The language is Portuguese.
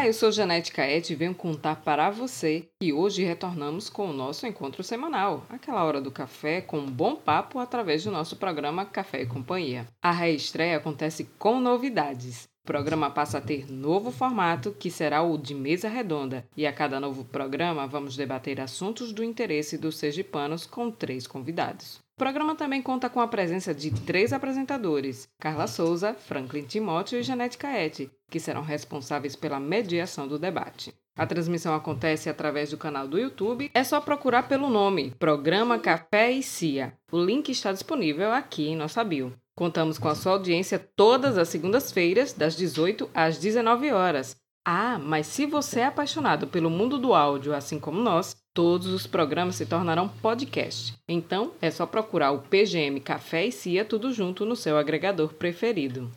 Olá, eu sou Janete Caete e venho contar para você que hoje retornamos com o nosso encontro semanal, aquela hora do café com um bom papo através do nosso programa Café e Companhia. A reestreia acontece com novidades. Programa passa a ter novo formato, que será o de mesa redonda, e a cada novo programa vamos debater assuntos do interesse dos sergipanos com três convidados. O programa também conta com a presença de três apresentadores: Carla Souza, Franklin Timóteo e Janete Caete, que serão responsáveis pela mediação do debate. A transmissão acontece através do canal do YouTube. É só procurar pelo nome Programa Café e Cia. O link está disponível aqui em nossa bio. Contamos com a sua audiência todas as segundas-feiras, das 18 às 19 horas. Ah, mas se você é apaixonado pelo mundo do áudio, assim como nós, todos os programas se tornarão podcast. Então, é só procurar o PGM Café e Cia tudo junto no seu agregador preferido.